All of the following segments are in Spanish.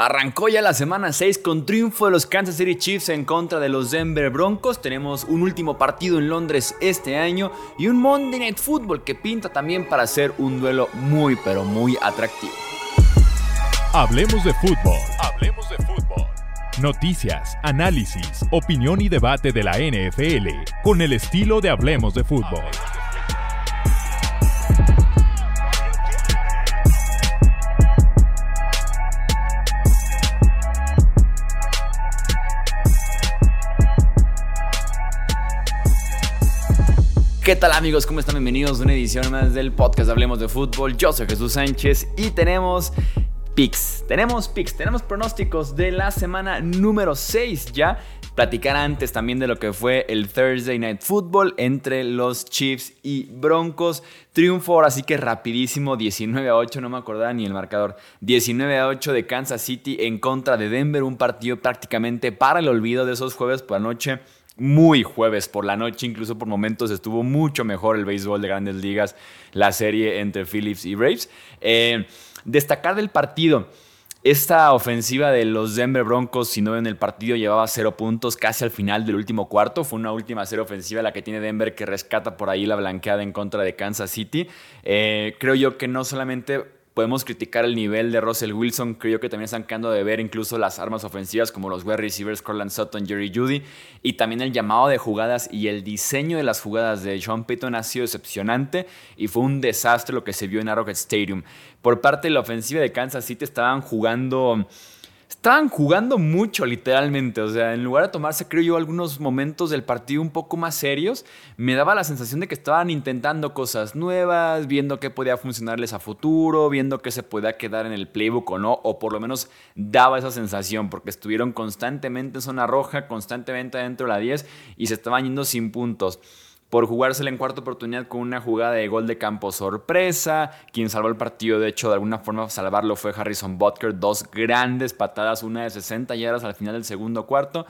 Arrancó ya la semana 6 con triunfo de los Kansas City Chiefs en contra de los Denver Broncos. Tenemos un último partido en Londres este año y un Monday Night Football que pinta también para ser un duelo muy pero muy atractivo. Hablemos de fútbol. Hablemos de fútbol. Noticias, análisis, opinión y debate de la NFL con el estilo de Hablemos de fútbol. ¿Qué tal amigos? ¿Cómo están? Bienvenidos a una edición más del podcast Hablemos de Fútbol. Yo soy Jesús Sánchez y tenemos picks. Tenemos picks, tenemos pronósticos de la semana número 6 ya. Platicar antes también de lo que fue el Thursday Night Football entre los Chiefs y Broncos. Triunfo ahora sí que rapidísimo, 19 a 8, no me acordaba ni el marcador. 19 a 8 de Kansas City en contra de Denver, un partido prácticamente para el olvido de esos jueves por la noche muy jueves por la noche, incluso por momentos estuvo mucho mejor el béisbol de grandes ligas, la serie entre Phillips y Braves. Eh, destacar del partido. Esta ofensiva de los Denver Broncos, si no en el partido, llevaba cero puntos casi al final del último cuarto. Fue una última cero ofensiva la que tiene Denver que rescata por ahí la blanqueada en contra de Kansas City. Eh, creo yo que no solamente Podemos criticar el nivel de Russell Wilson, creo que también están quedando de ver incluso las armas ofensivas como los wide receivers Corland Sutton, Jerry Judy y también el llamado de jugadas y el diseño de las jugadas de Sean Payton ha sido decepcionante y fue un desastre lo que se vio en Arrowhead Stadium. Por parte de la ofensiva de Kansas City estaban jugando estaban jugando mucho, literalmente. O sea, en lugar de tomarse, creo yo, algunos momentos del partido un poco más serios, me daba la sensación de que estaban intentando cosas nuevas, viendo qué podía funcionarles a futuro, viendo qué se podía quedar en el playbook o no, o por lo menos daba esa sensación, porque estuvieron constantemente en zona roja, constantemente dentro de la 10 y se estaban yendo sin puntos por jugársela en cuarta oportunidad con una jugada de gol de campo sorpresa. Quien salvó el partido, de hecho, de alguna forma salvarlo fue Harrison Butker. Dos grandes patadas, una de 60 yardas al final del segundo cuarto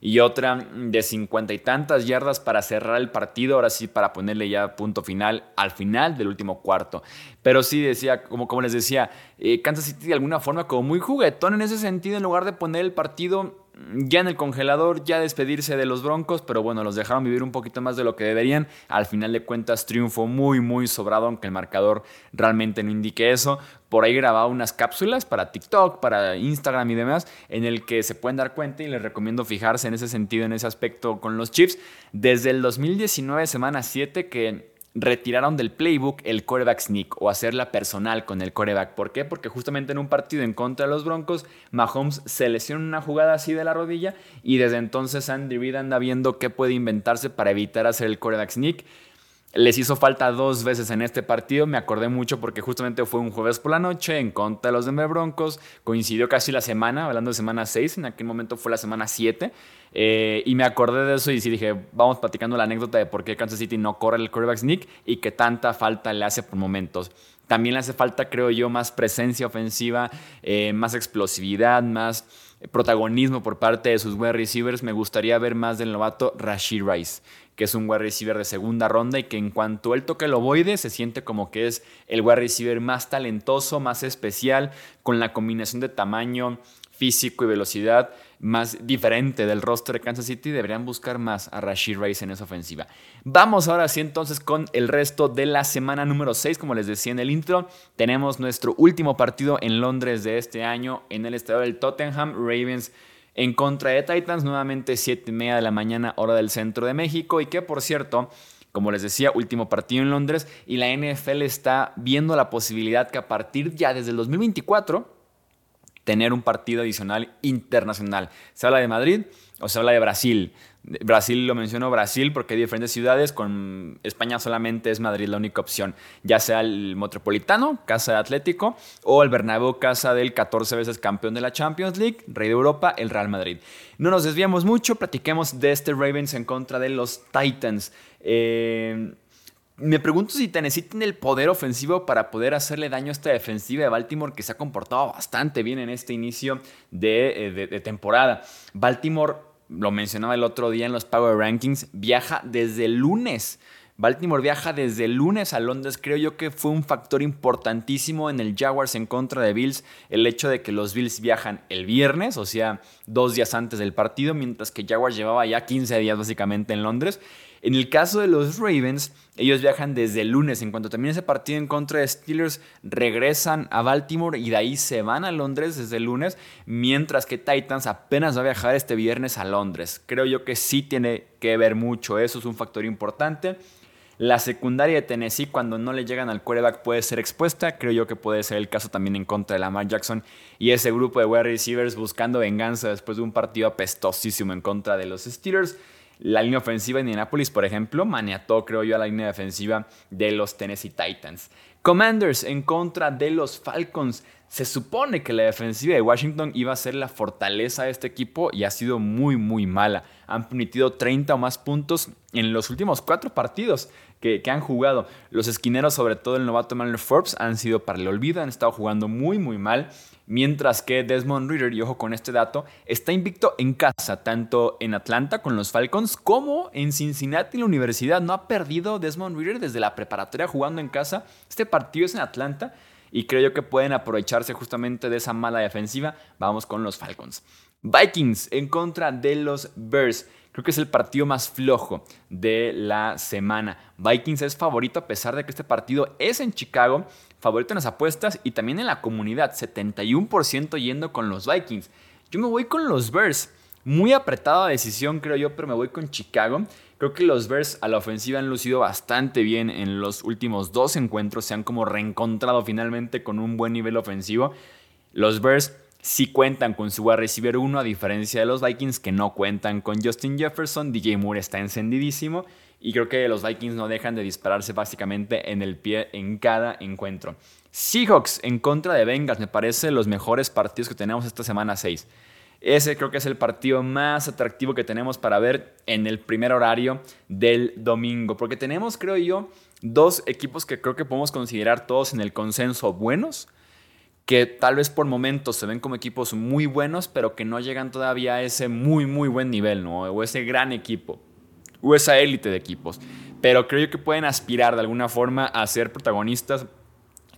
y otra de cincuenta y tantas yardas para cerrar el partido, ahora sí para ponerle ya punto final al final del último cuarto. Pero sí decía, como, como les decía, eh, Kansas City de alguna forma como muy juguetón en ese sentido, en lugar de poner el partido ya en el congelador, ya despedirse de los Broncos, pero bueno, los dejaron vivir un poquito más de lo que deberían. Al final de cuentas, triunfo muy, muy sobrado, aunque el marcador realmente no indique eso. Por ahí grababa unas cápsulas para TikTok, para Instagram y demás, en el que se pueden dar cuenta y les recomiendo fijarse en ese sentido, en ese aspecto con los chips. Desde el 2019, semana 7, que retiraron del playbook el coreback sneak o hacerla personal con el coreback. ¿Por qué? Porque justamente en un partido en contra de los Broncos, Mahomes se lesiona una jugada así de la rodilla y desde entonces Andy Reid anda viendo qué puede inventarse para evitar hacer el coreback sneak. Les hizo falta dos veces en este partido, me acordé mucho porque justamente fue un jueves por la noche en contra de los Denver Broncos, coincidió casi la semana, hablando de semana 6, en aquel momento fue la semana 7, eh, y me acordé de eso y sí dije, vamos platicando la anécdota de por qué Kansas City no corre el quarterback sneak y que tanta falta le hace por momentos. También le hace falta, creo yo, más presencia ofensiva, eh, más explosividad, más protagonismo por parte de sus wide receivers. Me gustaría ver más del novato Rashid Rice que es un wide receiver de segunda ronda y que en cuanto él toque el ovoide se siente como que es el wide receiver más talentoso, más especial, con la combinación de tamaño, físico y velocidad más diferente del roster de Kansas City, deberían buscar más a Rashid Rice en esa ofensiva. Vamos ahora sí entonces con el resto de la semana número 6, como les decía en el intro, tenemos nuestro último partido en Londres de este año en el estadio del Tottenham Ravens en contra de Titans, nuevamente 7 y media de la mañana, hora del centro de México. Y que por cierto, como les decía, último partido en Londres. Y la NFL está viendo la posibilidad que a partir ya desde el 2024 tener un partido adicional internacional. Se habla de Madrid o se habla de Brasil. Brasil lo menciono Brasil porque hay diferentes ciudades, con España solamente es Madrid la única opción, ya sea el Metropolitano, casa de Atlético, o el Bernabéu, casa del 14 veces campeón de la Champions League, rey de Europa, el Real Madrid. No nos desviamos mucho, platiquemos de este Ravens en contra de los Titans. Eh, me pregunto si Tennessee tiene el poder ofensivo para poder hacerle daño a esta defensiva de Baltimore que se ha comportado bastante bien en este inicio de, eh, de temporada. Baltimore lo mencionaba el otro día en los Power Rankings, viaja desde el lunes Baltimore viaja desde lunes a Londres. Creo yo que fue un factor importantísimo en el Jaguars en contra de Bills el hecho de que los Bills viajan el viernes, o sea, dos días antes del partido, mientras que Jaguars llevaba ya 15 días básicamente en Londres. En el caso de los Ravens, ellos viajan desde lunes. En cuanto termine ese partido en contra de Steelers, regresan a Baltimore y de ahí se van a Londres desde el lunes, mientras que Titans apenas va a viajar este viernes a Londres. Creo yo que sí tiene que ver mucho, eso es un factor importante. La secundaria de Tennessee, cuando no le llegan al quarterback, puede ser expuesta. Creo yo que puede ser el caso también en contra de Lamar Jackson y ese grupo de wide receivers buscando venganza después de un partido apestosísimo en contra de los Steelers. La línea ofensiva de Indianapolis, por ejemplo, maniató, creo yo, a la línea defensiva de los Tennessee Titans. Commanders en contra de los Falcons. Se supone que la defensiva de Washington iba a ser la fortaleza de este equipo y ha sido muy, muy mala. Han permitido 30 o más puntos en los últimos cuatro partidos que, han jugado. Los esquineros, sobre todo el novato Manuel Forbes, han sido para el olvido, han estado jugando muy, muy mal. Mientras que Desmond Reader, y ojo con este dato, está invicto en casa, tanto en Atlanta con los Falcons como en Cincinnati la universidad. No ha perdido Desmond Reader desde la preparatoria jugando en casa. Este partido es en Atlanta y creo yo que pueden aprovecharse justamente de esa mala defensiva. Vamos con los Falcons. Vikings en contra de los Bears. Creo que es el partido más flojo de la semana. Vikings es favorito a pesar de que este partido es en Chicago, favorito en las apuestas y también en la comunidad, 71% yendo con los Vikings. Yo me voy con los Bears. Muy apretada decisión creo yo, pero me voy con Chicago. Creo que los Bears a la ofensiva han lucido bastante bien en los últimos dos encuentros. Se han como reencontrado finalmente con un buen nivel ofensivo. Los Bears sí cuentan con su wide receiver 1, a diferencia de los Vikings que no cuentan con Justin Jefferson. DJ Moore está encendidísimo. Y creo que los Vikings no dejan de dispararse básicamente en el pie en cada encuentro. Seahawks en contra de Bengals. Me parece los mejores partidos que tenemos esta semana 6. Ese creo que es el partido más atractivo que tenemos para ver en el primer horario del domingo. Porque tenemos, creo yo, dos equipos que creo que podemos considerar todos en el consenso buenos. Que tal vez por momentos se ven como equipos muy buenos, pero que no llegan todavía a ese muy, muy buen nivel, ¿no? O ese gran equipo. O esa élite de equipos. Pero creo yo que pueden aspirar de alguna forma a ser protagonistas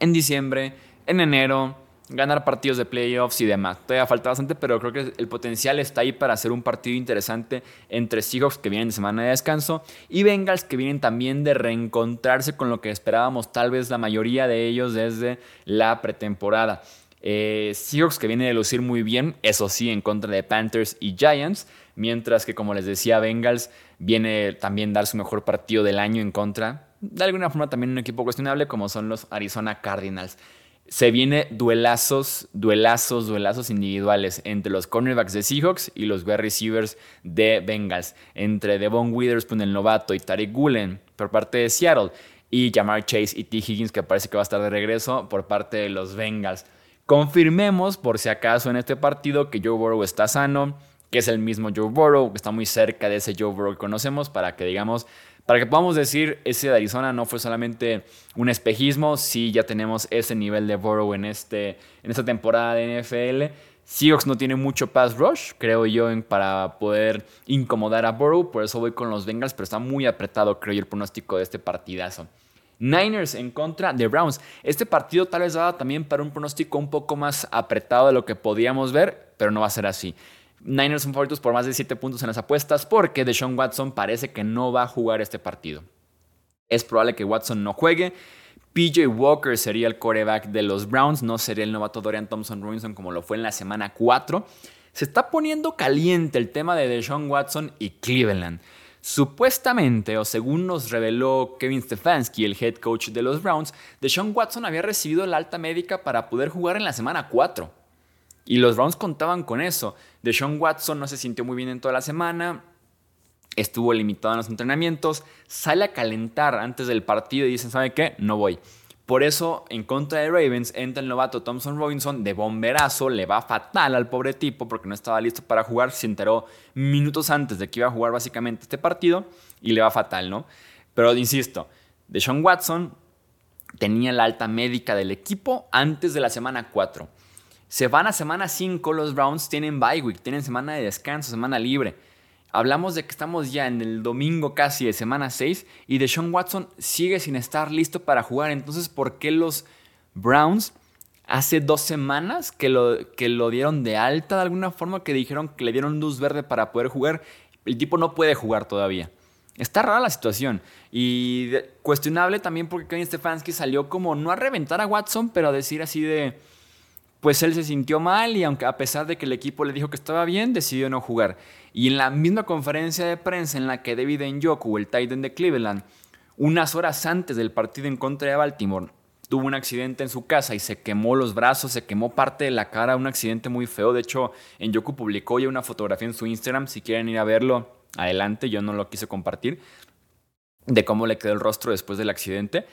en diciembre, en enero, ganar partidos de playoffs y demás. Todavía falta bastante, pero creo que el potencial está ahí para hacer un partido interesante entre Seahawks que vienen de semana de descanso y Bengals que vienen también de reencontrarse con lo que esperábamos tal vez la mayoría de ellos desde la pretemporada. Eh, Seahawks que viene de lucir muy bien, eso sí, en contra de Panthers y Giants, mientras que como les decía, Bengals viene también dar su mejor partido del año en contra, de alguna forma también un equipo cuestionable como son los Arizona Cardinals se viene duelazos, duelazos, duelazos individuales entre los cornerbacks de Seahawks y los wide receivers de Bengals, entre Devon Witherspoon, el novato, y Tariq Gulen por parte de Seattle, y Jamar Chase y T. Higgins, que parece que va a estar de regreso por parte de los Bengals. Confirmemos, por si acaso, en este partido que Joe Burrow está sano, que es el mismo Joe Burrow, que está muy cerca de ese Joe Burrow que conocemos, para que digamos para que podamos decir, ese de Arizona no fue solamente un espejismo, sí ya tenemos ese nivel de Burrow en, este, en esta temporada de NFL. Seahawks no tiene mucho pass rush, creo yo, para poder incomodar a Burrow, por eso voy con los Bengals, pero está muy apretado, creo yo, el pronóstico de este partidazo. Niners en contra de Browns. Este partido tal vez daba también para un pronóstico un poco más apretado de lo que podíamos ver, pero no va a ser así. Niners son favoritos por más de 7 puntos en las apuestas porque Deshaun Watson parece que no va a jugar este partido. Es probable que Watson no juegue. PJ Walker sería el coreback de los Browns, no sería el novato Dorian Thompson Robinson como lo fue en la semana 4. Se está poniendo caliente el tema de Deshaun Watson y Cleveland. Supuestamente, o según nos reveló Kevin Stefanski, el head coach de los Browns, Deshaun Watson había recibido la alta médica para poder jugar en la semana 4. Y los Browns contaban con eso. Deshaun Watson no se sintió muy bien en toda la semana, estuvo limitado en los entrenamientos, sale a calentar antes del partido y dicen, ¿sabe qué? No voy. Por eso, en contra de Ravens, entra el novato Thompson Robinson de bomberazo, le va fatal al pobre tipo porque no estaba listo para jugar, se enteró minutos antes de que iba a jugar básicamente este partido y le va fatal, ¿no? Pero insisto, Deshaun Watson tenía la alta médica del equipo antes de la semana 4. Se van a semana 5 los Browns, tienen bye week, tienen semana de descanso, semana libre. Hablamos de que estamos ya en el domingo casi de semana 6 y Deshaun Watson sigue sin estar listo para jugar. Entonces, ¿por qué los Browns hace dos semanas que lo, que lo dieron de alta de alguna forma, que dijeron que le dieron luz verde para poder jugar? El tipo no puede jugar todavía. Está rara la situación y cuestionable también porque Kevin Stefanski salió como no a reventar a Watson, pero a decir así de pues él se sintió mal y aunque a pesar de que el equipo le dijo que estaba bien, decidió no jugar. Y en la misma conferencia de prensa en la que David Njoku, el Titan de Cleveland, unas horas antes del partido en contra de Baltimore, tuvo un accidente en su casa y se quemó los brazos, se quemó parte de la cara, un accidente muy feo. De hecho, Njoku publicó ya una fotografía en su Instagram, si quieren ir a verlo, adelante, yo no lo quise compartir, de cómo le quedó el rostro después del accidente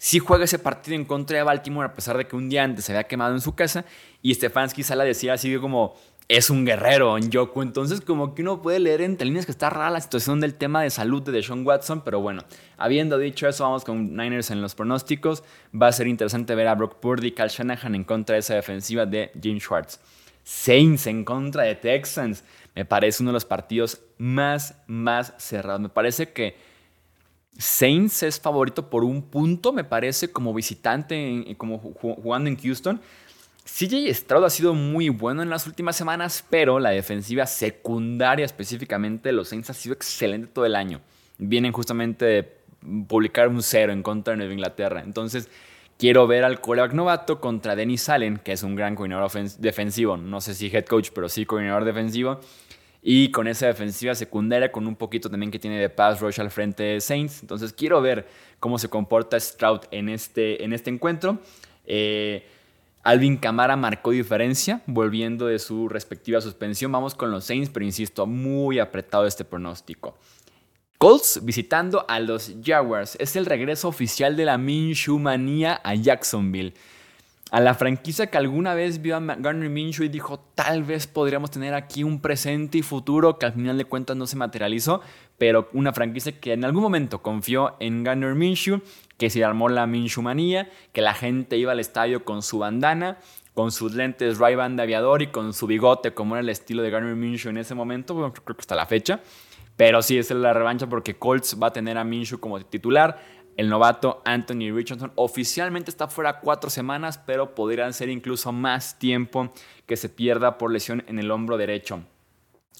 sí juega ese partido en contra de Baltimore a pesar de que un día antes se había quemado en su casa y Stefanski sale a decir así como es un guerrero en Yoku. Entonces como que uno puede leer entre líneas que está rara la situación del tema de salud de Deshaun Watson, pero bueno, habiendo dicho eso, vamos con Niners en los pronósticos. Va a ser interesante ver a Brock Purdy y Cal Shanahan en contra de esa defensiva de Jim Schwartz. Saints en contra de Texans. Me parece uno de los partidos más, más cerrados. Me parece que Saints es favorito por un punto, me parece, como visitante, como jugando en Houston. CJ Stroud ha sido muy bueno en las últimas semanas, pero la defensiva secundaria específicamente de los Saints ha sido excelente todo el año. Vienen justamente de publicar un cero en contra de Nueva Inglaterra. Entonces, quiero ver al coreback novato contra Dennis Allen, que es un gran coordinador defensivo. No sé si head coach, pero sí coordinador defensivo. Y con esa defensiva secundaria, con un poquito también que tiene de pass rush al frente de Saints. Entonces quiero ver cómo se comporta Stroud en este, en este encuentro. Eh, Alvin Camara marcó diferencia, volviendo de su respectiva suspensión. Vamos con los Saints, pero insisto, muy apretado este pronóstico. Colts visitando a los Jaguars. Es el regreso oficial de la Minshew manía a Jacksonville a la franquicia que alguna vez vio a Garner Minshew y dijo, tal vez podríamos tener aquí un presente y futuro que al final de cuentas no se materializó, pero una franquicia que en algún momento confió en Garner Minshew, que se armó la Minshew manía, que la gente iba al estadio con su bandana, con sus lentes Ray-Ban de aviador y con su bigote, como era el estilo de Garner Minshew en ese momento, creo que hasta la fecha. Pero sí, es la revancha porque Colts va a tener a Minshew como titular el novato Anthony Richardson oficialmente está fuera cuatro semanas, pero podrían ser incluso más tiempo que se pierda por lesión en el hombro derecho.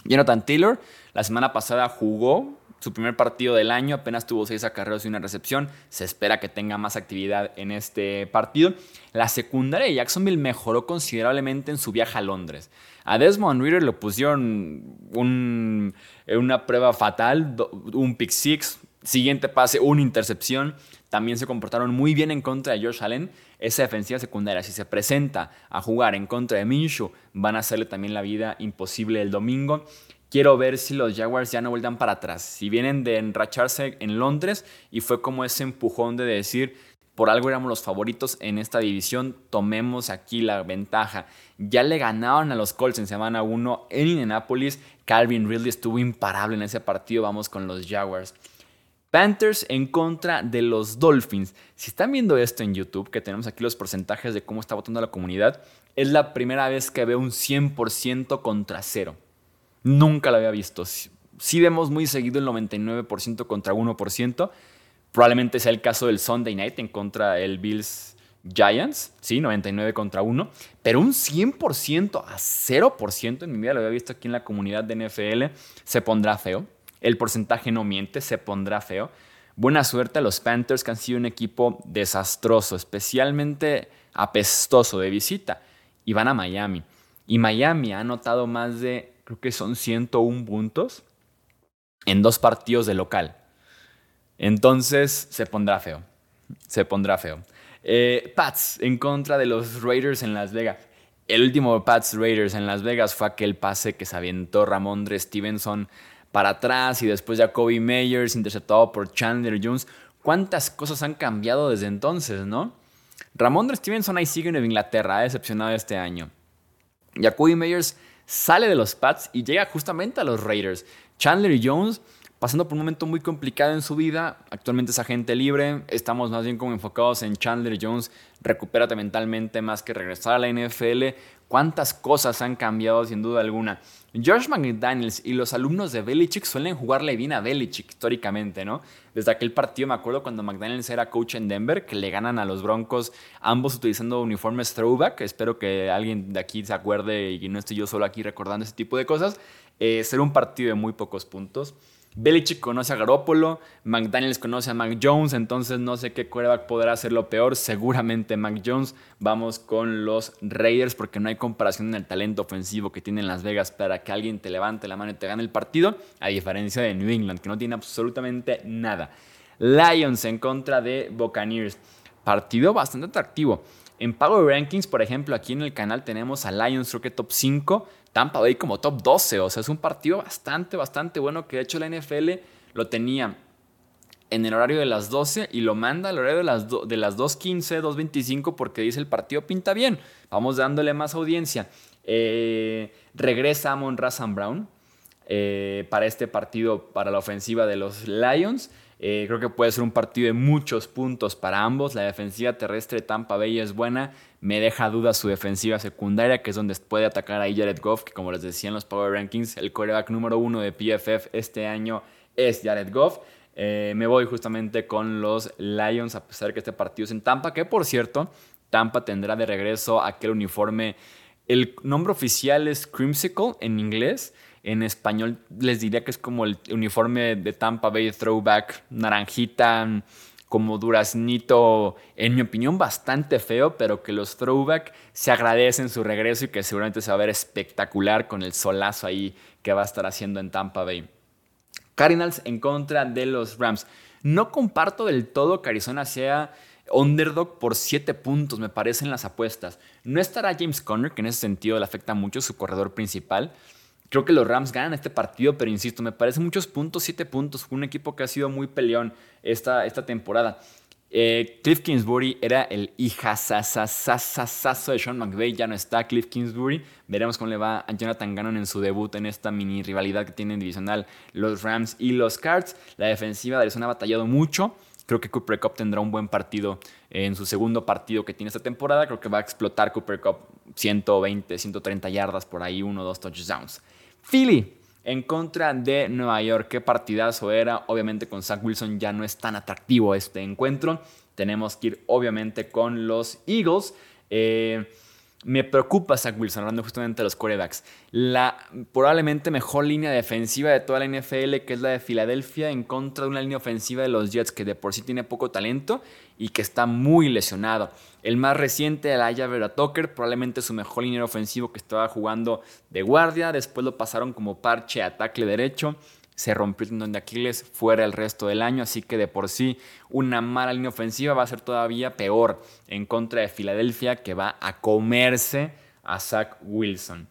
Jonathan Taylor la semana pasada jugó su primer partido del año, apenas tuvo seis acarreos y una recepción. Se espera que tenga más actividad en este partido. La secundaria de Jacksonville mejoró considerablemente en su viaje a Londres. A Desmond Reader le pusieron una prueba fatal, un pick six, Siguiente pase, una intercepción. También se comportaron muy bien en contra de Josh Allen. Esa defensiva secundaria, si se presenta a jugar en contra de Minshew, van a hacerle también la vida imposible el domingo. Quiero ver si los Jaguars ya no vuelvan para atrás. Si vienen de enracharse en Londres y fue como ese empujón de decir, por algo éramos los favoritos en esta división, tomemos aquí la ventaja. Ya le ganaron a los Colts en semana 1 en Indianapolis. Calvin Ridley estuvo imparable en ese partido. Vamos con los Jaguars. Panthers en contra de los Dolphins. Si están viendo esto en YouTube, que tenemos aquí los porcentajes de cómo está votando la comunidad, es la primera vez que veo un 100% contra cero. Nunca lo había visto. Si vemos muy seguido el 99% contra 1%. Probablemente sea el caso del Sunday Night en contra del Bills Giants, sí, 99 contra 1, pero un 100% a 0% en mi vida lo había visto aquí en la comunidad de NFL, se pondrá feo el porcentaje no miente, se pondrá feo. Buena suerte a los Panthers que han sido un equipo desastroso, especialmente apestoso de visita. Y van a Miami. Y Miami ha anotado más de, creo que son 101 puntos en dos partidos de local. Entonces se pondrá feo. Se pondrá feo. Eh, Pats en contra de los Raiders en Las Vegas. El último Pats Raiders en Las Vegas fue aquel pase que se aventó Ramondre Stevenson para atrás y después Jacoby Meyers interceptado por Chandler Jones. ¿Cuántas cosas han cambiado desde entonces, no? Ramondre Stevenson ahí sigue en Inglaterra, ha decepcionado este año. Jacoby Meyers sale de los Pats y llega justamente a los Raiders. Chandler Jones pasando por un momento muy complicado en su vida. Actualmente es agente libre. Estamos más bien como enfocados en Chandler Jones. Recupérate mentalmente más que regresar a la NFL. ¿Cuántas cosas han cambiado sin duda alguna? George McDaniels y los alumnos de Belichick suelen jugarle bien a Belichick históricamente, ¿no? Desde aquel partido me acuerdo cuando McDaniels era coach en Denver, que le ganan a los Broncos, ambos utilizando uniformes throwback. Espero que alguien de aquí se acuerde y no estoy yo solo aquí recordando ese tipo de cosas. Eh, será un partido de muy pocos puntos. Belichick conoce a Garoppolo, McDaniels conoce a Mac Jones, entonces no sé qué quarterback podrá hacerlo peor. Seguramente Mac Jones. Vamos con los Raiders porque no hay comparación en el talento ofensivo que tienen Las Vegas para que alguien te levante la mano y te gane el partido, a diferencia de New England, que no tiene absolutamente nada. Lions en contra de Buccaneers. Partido bastante atractivo. En Power Rankings, por ejemplo, aquí en el canal tenemos a Lions, creo top 5, Tampa Bay como top 12. O sea, es un partido bastante, bastante bueno que de hecho la NFL lo tenía en el horario de las 12 y lo manda al horario de las, de las 2.15, 2.25 porque dice el partido pinta bien. Vamos dándole más audiencia. Eh, regresa Amon Razan Brown eh, para este partido, para la ofensiva de los Lions. Eh, creo que puede ser un partido de muchos puntos para ambos. La defensiva terrestre de Tampa Bay es buena. Me deja duda su defensiva secundaria, que es donde puede atacar a Jared Goff, que como les decía en los Power Rankings, el coreback número uno de PFF este año es Jared Goff. Eh, me voy justamente con los Lions, a pesar de que este partido es en Tampa, que por cierto, Tampa tendrá de regreso aquel uniforme. El nombre oficial es Crimsicle en inglés. En español les diría que es como el uniforme de Tampa Bay Throwback, naranjita, como duraznito, en mi opinión bastante feo, pero que los Throwback se agradecen su regreso y que seguramente se va a ver espectacular con el solazo ahí que va a estar haciendo en Tampa Bay. Cardinals en contra de los Rams. No comparto del todo que Arizona sea underdog por 7 puntos, me parecen las apuestas. No estará James Conner, que en ese sentido le afecta mucho su corredor principal. Creo que los Rams ganan este partido, pero insisto, me parece muchos puntos, 7 puntos. un equipo que ha sido muy peleón esta, esta temporada. Eh, Cliff Kingsbury era el hijazazazazazo de Sean McVay, ya no está Cliff Kingsbury. Veremos cómo le va a Jonathan Gannon en su debut en esta mini rivalidad que tienen divisional los Rams y los Cards. La defensiva de Arizona ha batallado mucho. Creo que Cooper Cup tendrá un buen partido en su segundo partido que tiene esta temporada. Creo que va a explotar Cooper Cup 120, 130 yardas por ahí, uno o dos touchdowns. Philly en contra de Nueva York. Qué partidazo era. Obviamente con Zach Wilson ya no es tan atractivo este encuentro. Tenemos que ir obviamente con los Eagles. Eh, me preocupa Zach Wilson, hablando justamente de los quarterbacks. La probablemente mejor línea defensiva de toda la NFL, que es la de Filadelfia, en contra de una línea ofensiva de los Jets, que de por sí tiene poco talento y que está muy lesionado. El más reciente, el Aya Vera Tucker, probablemente su mejor línea ofensivo que estaba jugando de guardia. Después lo pasaron como parche a tackle derecho se rompió el tendón de Aquiles fuera el resto del año, así que de por sí una mala línea ofensiva va a ser todavía peor en contra de Filadelfia que va a comerse a Zach Wilson.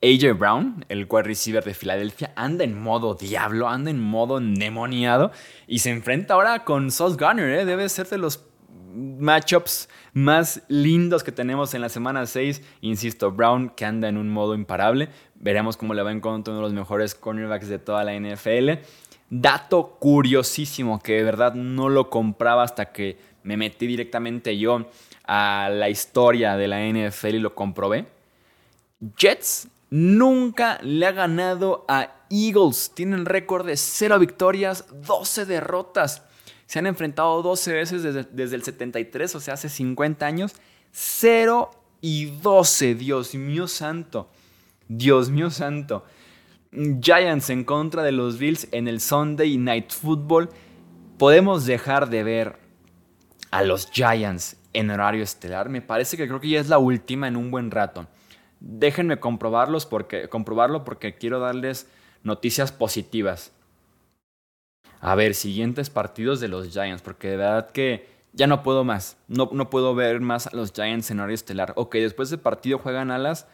AJ Brown, el wide receiver de Filadelfia, anda en modo diablo, anda en modo endemoniado y se enfrenta ahora con Sauce Garner, ¿eh? debe ser de los matchups más lindos que tenemos en la semana 6. Insisto, Brown que anda en un modo imparable. Veremos cómo le va en contra uno de los mejores cornerbacks de toda la NFL. Dato curiosísimo que de verdad no lo compraba hasta que me metí directamente yo a la historia de la NFL y lo comprobé. Jets nunca le ha ganado a Eagles. Tienen récord de 0 victorias, 12 derrotas. Se han enfrentado 12 veces desde, el 73, o sea, hace 50 años. 0 y 12, Dios mío santo. Dios mío santo. Giants en contra de los Bills en el Sunday Night Football. Podemos dejar de ver a los Giants en horario estelar. Me parece que creo que ya es la última en un buen rato. Déjenme comprobarlos porque, comprobarlo porque quiero darles noticias positivas a ver, siguientes partidos de los Giants, porque de verdad que ya no puedo más. No, no puedo ver más a los Giants en horario estelar. Ok, después del partido juegan alas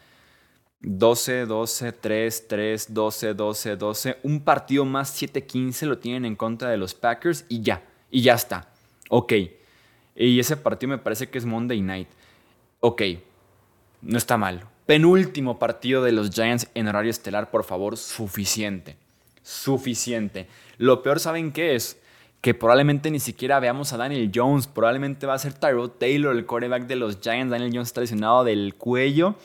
12, 12, 3, 3, 12, 12, 12. Un partido más 7-15 lo tienen en contra de los Packers y ya, y ya está. Ok. Y ese partido me parece que es Monday Night. Ok, no está mal. Penúltimo partido de los Giants en horario estelar, por favor, suficiente. Suficiente. Lo peor, ¿saben qué es? Que probablemente ni siquiera veamos a Daniel Jones. Probablemente va a ser Tyrod Taylor, el quarterback de los Giants. Daniel Jones está lesionado del cuello.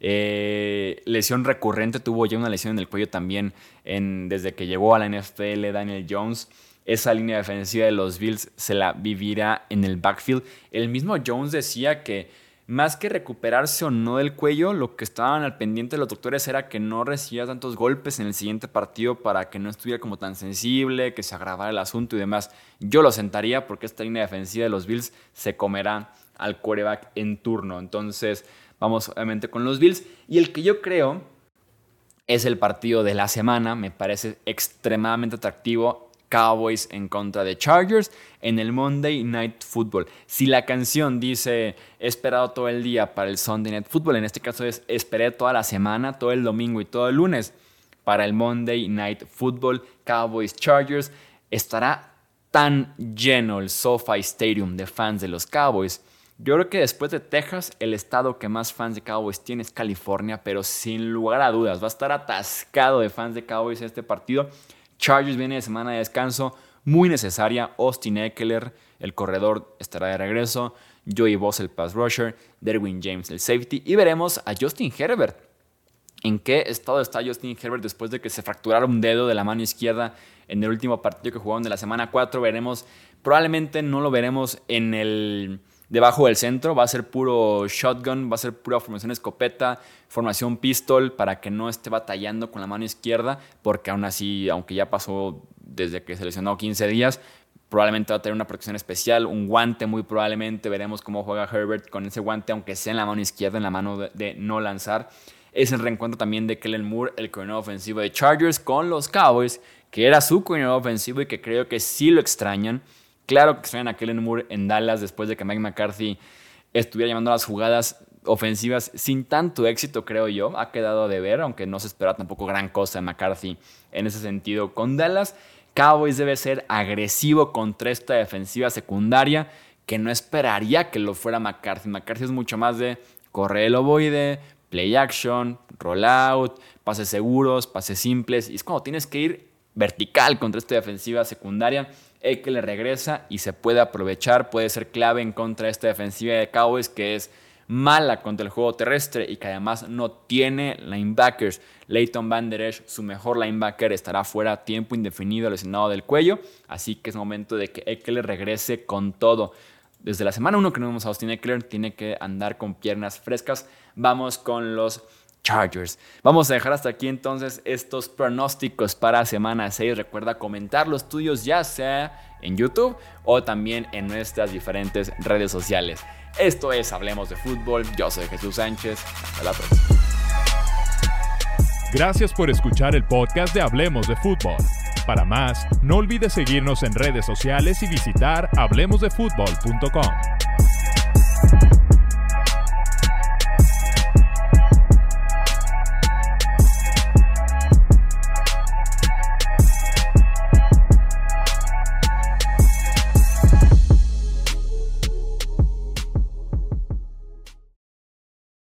Eh, lesión recurrente, tuvo ya una lesión en el cuello también desde que llegó a la NFL Daniel Jones. Esa línea defensiva de los Bills se la vivirá en el backfield. El mismo Jones decía que más que recuperarse o no del cuello, lo que estaban al pendiente de los doctores era que no recibiera tantos golpes en el siguiente partido para que no estuviera como tan sensible, que se agravara el asunto y demás. Yo lo sentaría porque esta línea defensiva de los Bills se comerá al quarterback en turno. Entonces, vamos obviamente con los Bills. Y el que yo creo es el partido de la semana, me parece extremadamente atractivo Cowboys en contra de Chargers en el Monday Night Football. Si la canción dice he esperado todo el día para el Sunday Night Football, en este caso es esperé toda la semana, todo el domingo y todo el lunes para el Monday Night Football Cowboys Chargers, estará tan lleno el SoFi Stadium de fans de los Cowboys. Yo creo que después de Texas, el estado que más fans de Cowboys tiene es California, pero sin lugar a dudas, va a estar atascado de fans de Cowboys este partido. Chargers viene de semana de descanso muy necesaria. Austin Eckler, el corredor, estará de regreso. Joey Boss, el pass rusher. Derwin James, el safety. Y veremos a Justin Herbert. ¿En qué estado está Justin Herbert después de que se fracturara un dedo de la mano izquierda en el último partido que jugaron de la semana 4? Veremos, probablemente no lo veremos en el debajo del centro. Va a ser puro shotgun, va a ser pura formación escopeta, formación pistol para que no esté batallando con la mano izquierda, porque aún así, aunque ya pasó desde que se lesionó 15 días, probablemente va a tener una protección especial, un guante muy probablemente, veremos cómo juega Herbert con ese guante, aunque sea en la mano izquierda, en la mano de, no lanzar. Es el reencuentro también de Kellen Moore, el coordinador ofensivo de Chargers, con los Cowboys, que era su coordinador ofensivo y que creo que sí lo extrañan. Claro que extrañan a Kellen Moore en Dallas después de que Mike McCarthy estuviera llamando las jugadas ofensivas sin tanto éxito, creo yo. Ha quedado de ver, aunque no se espera tampoco gran cosa de McCarthy en ese sentido. Con Dallas, Cowboys debe ser agresivo contra esta defensiva secundaria que no esperaría que lo fuera McCarthy. McCarthy es mucho más de correr el ovoide, play action, roll out, pases seguros, pases simples. Y es como tienes que ir vertical contra esta defensiva secundaria que le regresa y se puede aprovechar, puede ser clave en contra de esta defensiva de Cowboys que es mala contra el juego terrestre y que además no tiene linebackers. Leighton Van Der Esch, su mejor linebacker, estará fuera tiempo indefinido lesionado del cuello, así que es momento de que Eckler regrese con todo. Desde la semana 1 que no vemos a Austin Eckler, tiene que andar con piernas frescas. Vamos con los Chargers. Vamos a dejar hasta aquí entonces estos pronósticos para semana 6. Recuerda comentar los tuyos ya sea en YouTube o también en nuestras diferentes redes sociales. Esto es Hablemos de Fútbol. Yo soy Jesús Sánchez. Hasta la próxima. Gracias por escuchar el podcast de Hablemos de Fútbol. Para más, no olvides seguirnos en redes sociales y visitar hablemosdefutbol.com.